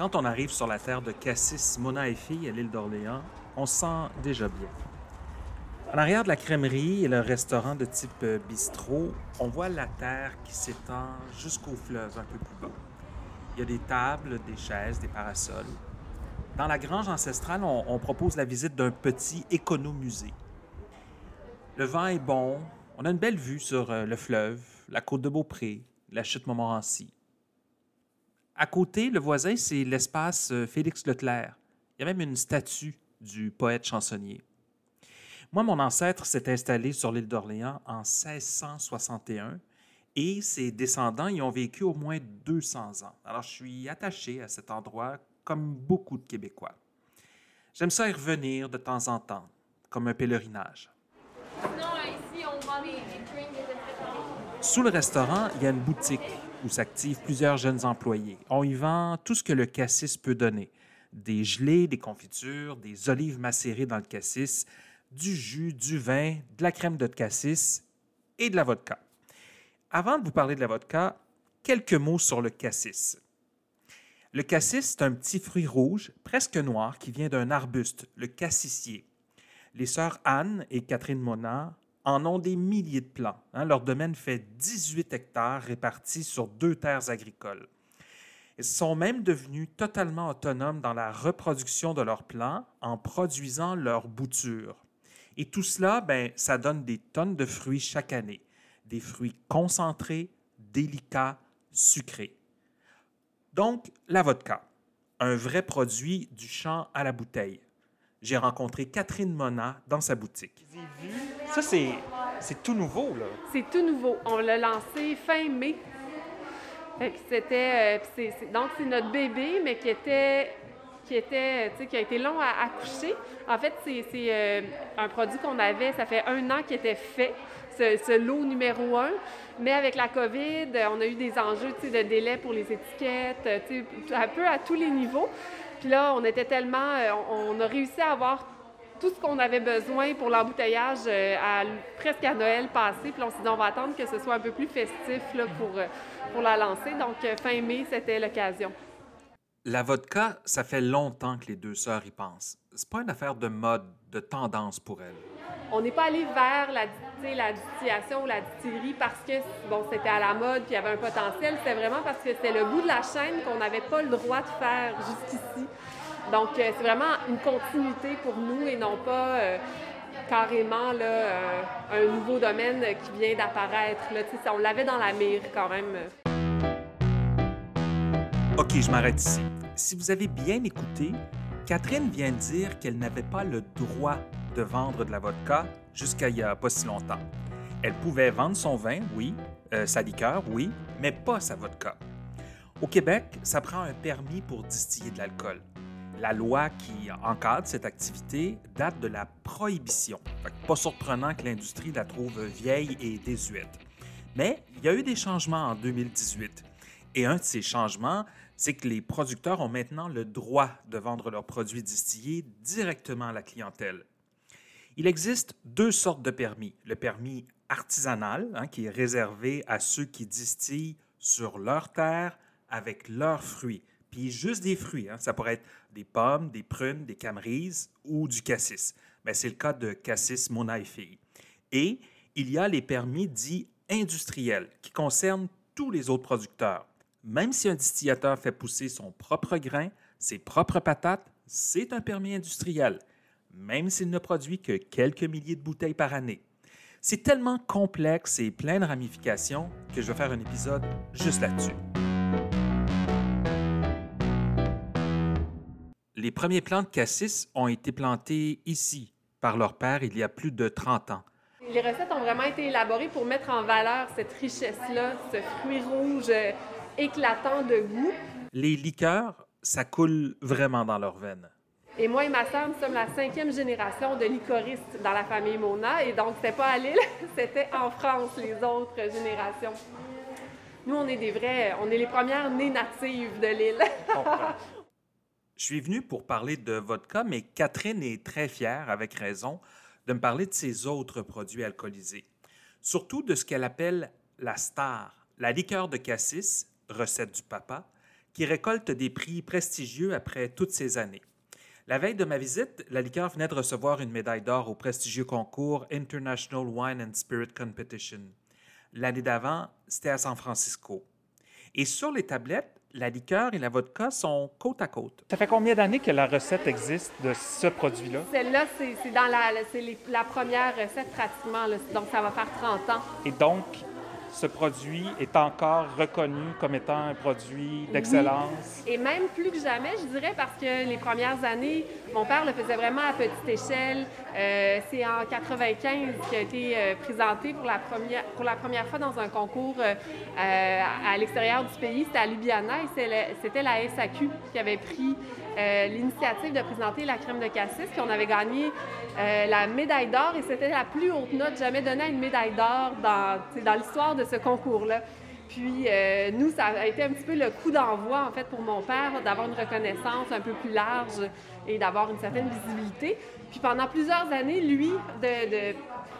Quand on arrive sur la terre de Cassis, Mona et Fille à l'île d'Orléans, on se sent déjà bien. En arrière de la crèmerie et le restaurant de type euh, bistrot, on voit la terre qui s'étend jusqu'au fleuve un peu plus bas. Il y a des tables, des chaises, des parasols. Dans la grange ancestrale, on, on propose la visite d'un petit économusée. Le vent est bon, on a une belle vue sur euh, le fleuve, la côte de Beaupré, la chute Montmorency. À côté, le voisin, c'est l'espace euh, Félix Leclerc. Il y a même une statue du poète chansonnier. Moi, mon ancêtre s'est installé sur l'île d'Orléans en 1661 et ses descendants y ont vécu au moins 200 ans. Alors, je suis attaché à cet endroit comme beaucoup de Québécois. J'aime ça y revenir de temps en temps, comme un pèlerinage. ici, on vend des, drinks Sous le restaurant, il y a une boutique où s'activent plusieurs jeunes employés. On y vend tout ce que le cassis peut donner. Des gelées, des confitures, des olives macérées dans le cassis, du jus, du vin, de la crème de cassis et de la vodka. Avant de vous parler de la vodka, quelques mots sur le cassis. Le cassis, c'est un petit fruit rouge, presque noir, qui vient d'un arbuste, le cassissier. Les sœurs Anne et Catherine Mona en ont des milliers de plants. hein. Leur domaine fait 18 hectares répartis sur deux terres agricoles. Ils sont même devenus totalement autonomes dans la reproduction de leurs plants en produisant leurs boutures. Et tout cela, ben, ça donne des tonnes de fruits chaque année. Des fruits concentrés, délicats, sucrés. Donc, la vodka, un vrai produit du champ à la bouteille. J'ai rencontré Catherine Mona dans sa boutique. Ça, c'est, c'est tout nouveau, là. C'est tout nouveau. On l'a lancé fin mai. C'était. euh, donc, c'est notre bébé, mais qui était. Qui, était, qui a été long à accoucher. En fait, c'est c'est, euh, un produit qu'on avait, ça fait un an qu'il était fait, ce, lot numéro un. Mais avec la COVID, on a eu des enjeux de délai pour les étiquettes, un peu à tous les niveaux. Puis là, on était tellement. euh, on, on a réussi à avoir tout ce qu'on avait besoin pour l'embouteillage euh, à- presque à Noël passé. Puis on s'est dit, on va attendre que ce soit un peu plus festif là, pour, euh, pour la lancer. Donc, euh, fin mai, c'était l'occasion. La vodka, ça fait longtemps que les deux sœurs y pensent. C'est pas une affaire de mode, de tendance pour elles. On n'est pas allé vers la, la distillation ou la distillerie parce que bon, c'était à la mode puis il y avait un potentiel. C'était vraiment parce que c'était le bout de la chaîne qu'on n'avait pas le droit de faire jusqu'ici. Donc, euh, c'est vraiment une continuité pour nous et non pas euh, carrément là, euh, un nouveau domaine qui vient d'apparaître. On l'avait dans la mire quand même. OK, je m'arrête ici. Si vous avez bien écouté, Catherine vient de dire qu'elle n'avait pas le droit de vendre de la vodka jusqu'à il y a pas si longtemps. Elle pouvait vendre son vin, oui, sa liqueur, oui, mais pas sa vodka. Au Québec, ça prend un permis pour distiller de l'alcool. La loi qui encadre cette activité date de la prohibition. Pas surprenant que l'industrie la trouve vieille et désuète. Mais il y a eu des changements en 2018. Et un de ces changements, c'est que les producteurs ont maintenant le droit de vendre leurs produits distillés directement à la clientèle. Il existe deux sortes de permis. Le permis artisanal, hein, qui est réservé à ceux qui distillent sur leur terre avec leurs fruits. Puis juste des fruits. hein. Ça pourrait être des pommes, des prunes, des camerises ou du cassis. Ben, c'est le cas de Cassis Mona et. Et il y a les permis dits industriels qui concernent tous les autres producteurs. Même si un distillateur fait pousser son propre grain, ses propres patates, c'est un permis industriel, même s'il ne produit que quelques milliers de bouteilles par année. C'est tellement complexe et plein de ramifications que je vais faire un épisode juste là-dessus. Les premiers plants de cassis ont été plantés ici par leur père il y a plus de 30 ans. Les recettes ont vraiment été élaborées pour mettre en valeur cette richesse-là, ce fruit rouge euh, éclatant de goût. Les liqueurs, ça coule vraiment dans leurs veines. Et moi et ma sœur, nous sommes la cinquième génération de licoristes dans la famille Mona. Et donc, c'était pas à Lille, c'était en France, les autres générations. Nous, on est des vrais, on est les premières nées natives de l'île. Je suis venu pour parler de vodka, mais Catherine est très fière, avec raison, de me parler de ses autres produits alcoolisés. Surtout de ce qu'elle appelle la star, la liqueur de cassis, recette du papa, qui récolte des prix prestigieux après toutes ces années. La veille de ma visite, la liqueur venait de recevoir une médaille d'or au prestigieux concours International Wine and Spirit Competition. L'année d'avant, c'était à San Francisco. Et sur les tablettes, la liqueur et la vodka sont côte à côte. Ça fait combien d'années que la recette existe de ce produit-là? Celle-là, c'est dans la, c'est les- la première recette pratiquement, là. donc ça va faire 30 ans. Et donc, ce produit est encore reconnu comme étant un produit d'excellence? Et même plus que jamais, je dirais, parce que les premières années, mon père le faisait vraiment à petite échelle. Euh, c'est en 95 qu'il a été euh, présenté pour la, première, pour la première fois dans un concours euh, à l'extérieur du pays. C'était à Ljubljana et c'était la SAQ qui avait pris euh, l'initiative de présenter la crème de cassis. Puis on avait gagné euh, la médaille d'or et c'était la plus haute note jamais donnée à une médaille d'or dans, l'histoire de ce concours-là. Puis euh, nous, ça a été un petit peu le coup d'envoi, en fait, pour mon père, d'avoir une reconnaissance un peu plus large et d'avoir une certaine visibilité. Puis pendant plusieurs années, lui,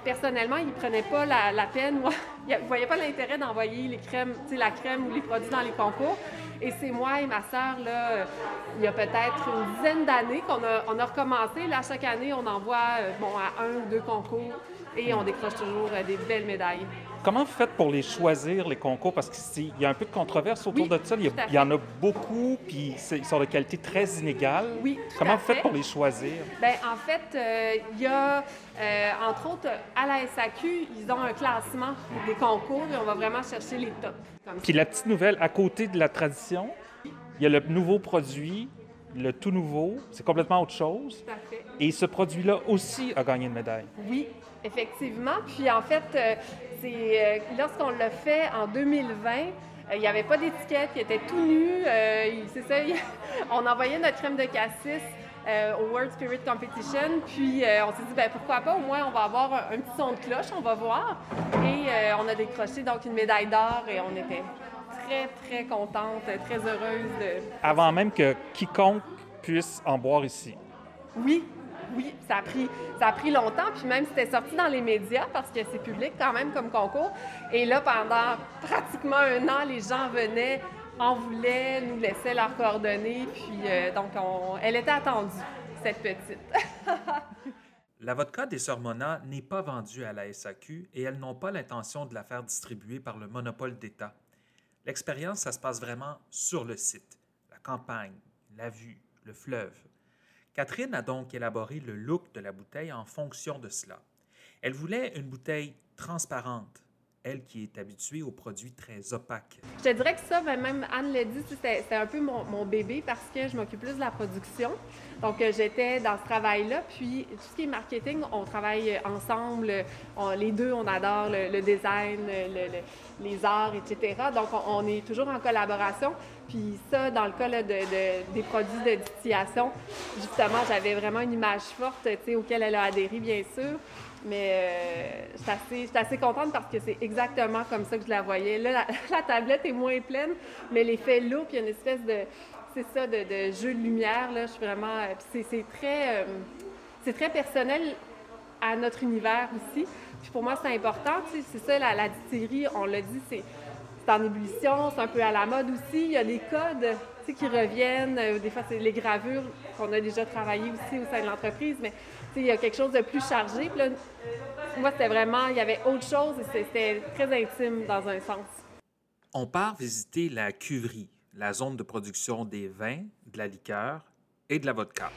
personnellement, il prenait pas la, peine, ou il voyait pas l'intérêt d'envoyer les crèmes, la crème ou les produits dans les concours. Et c'est moi et ma sœur, là, il y a peut-être une dizaine d'années qu'on a, a recommencé. Là, chaque année, on envoie euh, bon, à un ou deux concours et on décroche toujours euh, des belles médailles. Comment vous faites pour les choisir, les concours? Parce qu'il y a un peu de controverse autour Oui, de ça. Il y, a- tout à il y en a beaucoup, puis ils sont de qualité très inégale. Oui, tout Comment à vous faites fait. pour les choisir? Bien, en fait, euh, il y a, euh, entre autres, à la SAQ, ils ont un classement des concours et on va vraiment chercher les tops. Puis la petite nouvelle, à côté de la tradition, il y a le nouveau produit, le tout nouveau, c'est complètement autre chose. Tout à fait. Et ce produit-là aussi a gagné une médaille. Oui, effectivement. Puis en fait, euh, c'est euh, lorsqu'on l'a fait en 2020, euh, il n'y avait pas d'étiquette, il était tout nu. euh, c'est ça, on envoyait notre crème de cassis euh, au World Spirit Competition. Puis euh, on s'est dit, ben, pourquoi pas, au moins on va avoir un, un petit son de cloche, on va voir. Et euh, on a décroché donc une médaille d'or et on était très, très contente, très heureuse de, Avant même que quiconque puisse en boire ici. Oui, oui, ça a pris, ça a pris longtemps, puis même c'était sorti dans les médias parce que c'est public quand même comme concours. Et là, pendant pratiquement un an, les gens venaient, en voulaient, nous laissaient leurs coordonnées, puis euh, donc on- elle était attendue, cette petite. La vodka des Sœurs Mona n'est pas vendue à la SAQ et elles n'ont pas l'intention de la faire distribuer par le monopole d'État. L'expérience, ça se passe vraiment sur le site. La campagne, la vue, le fleuve. Catherine a donc élaboré le look de la bouteille en fonction de cela. Elle voulait une bouteille transparente, elle qui est habituée aux produits très opaques. Je te dirais que ça, ben, même Anne l'a dit, c'était un peu mon, bébé parce que je m'occupe plus de la production. Donc, euh, j'étais dans ce travail-là. Puis, tout ce qui est marketing, on travaille ensemble. Les deux, on adore le, design, le- le- les arts, etc. Donc, on, est toujours en collaboration. Puis ça, dans le cas des produits de distillation, justement, j'avais vraiment une image forte, auquel elle a adhéré, bien sûr. Mais euh, je suis assez, contente parce que c'est exactement comme ça que je la voyais. Là, la, tablette est moins pleine, mais l'effet lourd, puis il y a une espèce de, c'est ça, de, jeu de lumière. Là, je suis vraiment, euh, c'est, très, euh, c'est très personnel à notre univers aussi. Puis pour moi, c'est important. tu sais, C'est ça, la, la on l'a dit, c'est, en ébullition, c'est un peu à la mode aussi. Il y a des codes tu sais, qui reviennent. Euh, Des fois, c'est les gravures qu'on a déjà travaillé aussi au sein de l'entreprise, mais il y a quelque chose de plus chargé. Puis là, moi, c'était vraiment, il y avait autre chose et c'était très intime dans un sens. On part visiter la cuverie, la zone de production des vins, de la liqueur et de la vodka.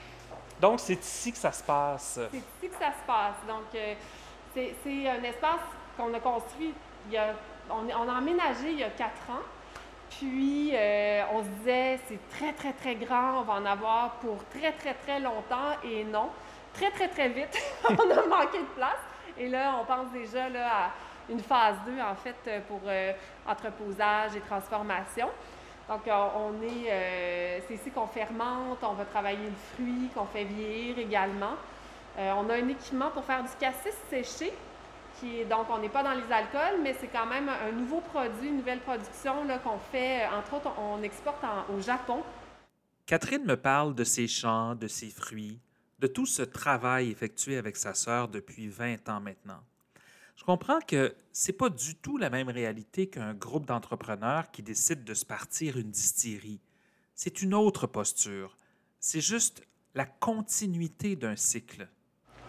Donc, c'est ici que ça se passe. C'est ici que ça se passe. Donc, euh, c'est c'est un espace qu'on a construit, il y a, on, on a emménagé il y a quatre ans. Puis, euh, on se disait, c'est très, très, très grand, on va en avoir pour très, très, très longtemps. Et non, très, très, très vite, on a manqué de place. Et là, on pense déjà là, à une phase 2, en fait, euh, pour euh, entreposage et transformation. Donc, euh, on est, c'est ici qu'on fermente, on va travailler le fruit, qu'on fait vieillir également. On a un équipement pour faire du cassis séché, qui est, donc on n'est pas dans les alcools, mais c'est quand même un nouveau produit, une nouvelle production là, qu'on fait, entre autres, on, exporte au Japon. Catherine me parle de ses champs, de ses fruits, de tout ce travail effectué avec sa sœur depuis 20 ans maintenant. Je comprends que c'est pas du tout la même réalité qu'un groupe d'entrepreneurs qui décide de se partir une distillerie. c'est une autre posture. C'est juste la continuité d'un cycle.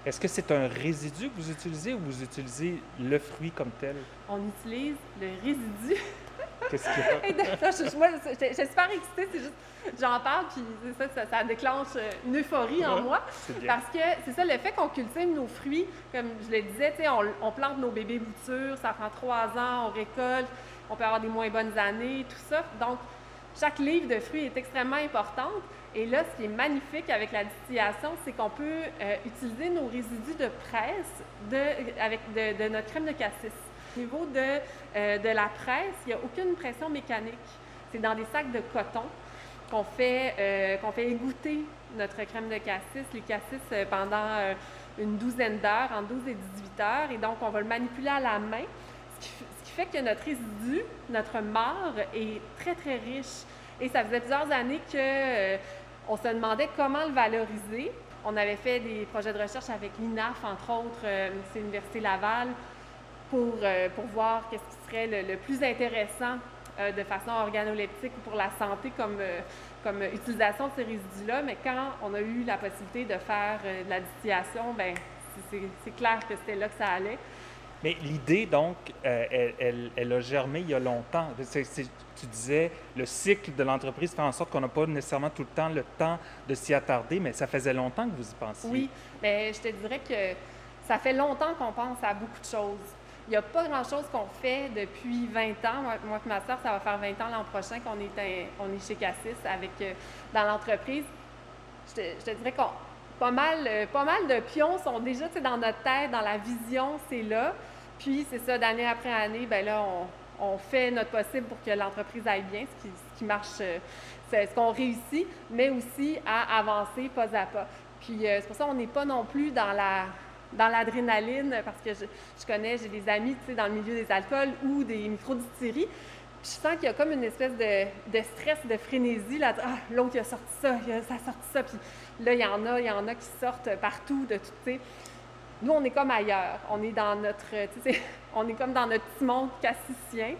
Est-ce que c'est un résidu que vous utilisez ou vous utilisez le fruit comme tel? On utilise le résidu. Qu'est-ce qu'il y a? Et de- je, moi, suis super excitée, c'est juste, j'en parle, puis ça, ça, ça déclenche euh, une euphorie en moi. Parce que c'est ça, le fait qu'on cultive nos fruits, comme je le disais, on, on plante nos bébés boutures, ça prend trois ans, on récolte, on peut avoir des moins bonnes années, tout ça. Donc, chaque livre de fruits est extrêmement importante. Et là, ce qui est magnifique avec la distillation, c'est qu'on peut euh, utiliser nos résidus de presse de, avec de, de notre crème de cassis. Au niveau de, euh, de la presse, il n'y a aucune pression mécanique. C'est dans des sacs de coton qu'on fait, euh, qu'on fait égoutter notre crème de cassis, les cassis euh, pendant euh, une douzaine d'heures, entre 12 et 18 heures. Et donc, on va le manipuler à la main, ce qui, fait que notre résidu, notre marc est très, très riche. Et ça faisait plusieurs années que on se demandait comment le valoriser. On avait fait des projets de recherche avec l'INAF, entre autres, c'est l'Université Laval, pour, euh, pour voir qu'est-ce qui serait le, le plus intéressant euh, de façon organoleptique ou pour la santé comme, euh, comme utilisation de ces résidus-là. Mais quand on a eu la possibilité de faire de la distillation, ben c'est- clair que c'était là que ça allait. Mais l'idée, donc, elle, elle- elle a germé il y a longtemps. Tu disais, le cycle de l'entreprise fait en sorte qu'on n'a pas nécessairement tout le temps le temps de s'y attarder, mais ça faisait longtemps que vous y pensiez. Oui, mais je te dirais que ça fait longtemps qu'on pense à beaucoup de choses. Il n'y a pas grand-chose qu'on fait depuis 20 ans. Moi, moi et ma soeur, ça va faire 20 ans l'an prochain qu'on est, on est chez Cassis avec, euh, dans l'entreprise. Je te, dirais qu'on pas mal, euh, pas mal de pions sont déjà dans notre tête, dans la vision, c'est là. Puis c'est ça, d'année après année, ben là, on, on fait notre possible pour que l'entreprise aille bien, ce qui, marche, euh, ce qu'on réussit, mais aussi à avancer pas à pas. Puis c'est pour ça qu'on n'est pas non plus dans la dans l'adrénaline, parce que je, connais, j'ai des amis dans le milieu des alcools ou des microdistilleries. Je sens qu'il y a comme une espèce de, stress, de frénésie. Là, ah, l'autre, il a sorti ça, il a, ça a sorti ça. Puis là, il y en a, il y en a qui sortent partout de tout. Nous, on est comme ailleurs. On est dans notre, on est comme dans notre petit monde cassicien.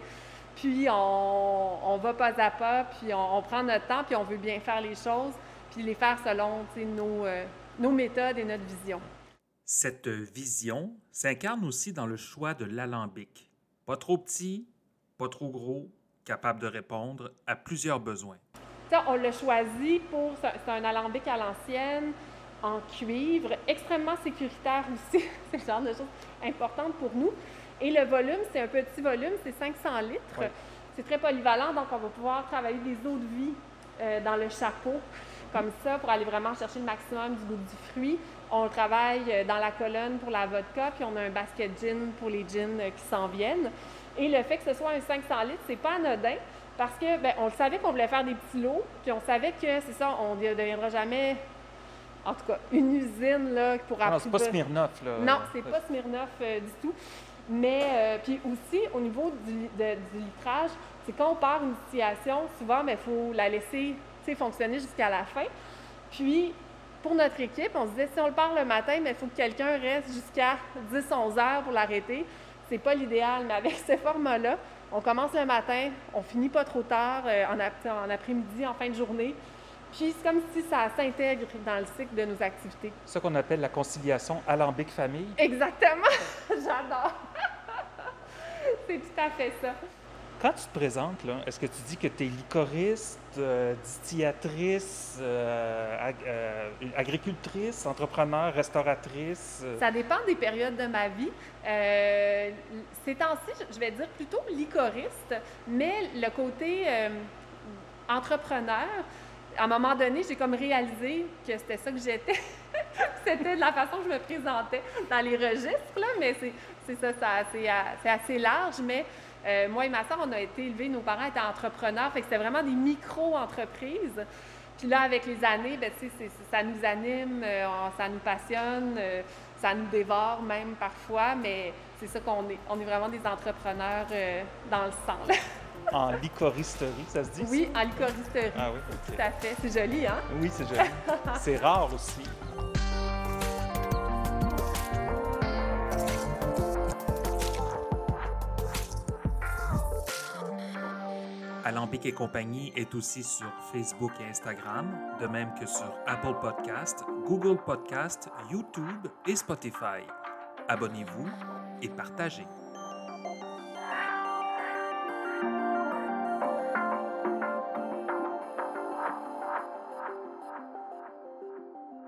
Puis on, on va pas à pas, puis on, prend notre temps, puis on veut bien faire les choses, puis les faire selon nos, euh, nos méthodes et notre vision. Cette vision s'incarne aussi dans le choix de l'alambic. Pas trop petit, pas trop gros, capable de répondre à plusieurs besoins. Ça, on l'a choisi pour. C'est un alambic à l'ancienne, en cuivre, extrêmement sécuritaire aussi. c'est le genre de choses importantes pour nous. Et le volume, c'est un petit volume, c'est 500 litres. Ouais. C'est très polyvalent, donc on va pouvoir travailler des eaux de vie euh, dans le chapeau, comme ça, pour aller vraiment chercher le maximum du goût du fruit. On travaille euh, dans la colonne pour la vodka, puis on a un basket gin pour les gins euh, qui s'en viennent. Et le fait que ce soit un 500 litres, c'est pas anodin parce que ben, on le savait qu'on voulait faire des petits lots, puis on savait que c'est ça, on ne deviendra jamais, en tout cas, une usine là pour Non, c'est pas Smirnoff, là. non, c'est pas Smirnoff euh, du tout. Mais euh, puis aussi au niveau du, de- du litrage, c'est quand on part une distillation, souvent il faut la laisser fonctionner jusqu'à la fin. Puis pour notre équipe, on se disait si on le part le matin, mais il faut que quelqu'un reste jusqu'à 10-11 heures pour l'arrêter. C'est pas l'idéal, mais avec ce format-là, on commence le matin, on finit pas trop tard euh, en, ap- en après-midi, en fin de journée. Puis c'est comme si ça s'intègre dans le cycle de nos activités. C'est ça qu'on appelle la conciliation alambic-famille. Exactement. J'adore. C'est tout à fait ça. Quand tu te présentes, est-ce que tu dis que tu es licoriste, euh, distillatrice, euh, euh, agricultrice, entrepreneur, restauratrice? euh? Ça dépend des périodes de ma vie. Ces temps-ci, je- vais dire plutôt licoriste, mais le côté entrepreneur, à un moment donné, j'ai comme réalisé que c'était ça que j'étais. c'était de la façon que je me présentais dans les registres, là, mais c'est, ça, ça c'est assez large, mais euh, moi et ma soeur, on a été élevés, nos parents étaient entrepreneurs, fait que c'était vraiment des micro-entreprises. Puis là, avec les années, ben, ça nous anime, euh, ça nous passionne, euh, ça nous dévore même parfois, mais c'est ça qu'on est. On est vraiment des entrepreneurs dans le sang. là. En licoristerie, ça se dit? Oui, en licoristerie. Ah oui, ok. Tout à fait. C'est joli, hein? Oui, c'est joli. c'est rare aussi. Alambic et compagnie est aussi sur Facebook et Instagram, de même que sur Apple Podcast, Google Podcast, YouTube et Spotify. Abonnez-vous et partagez.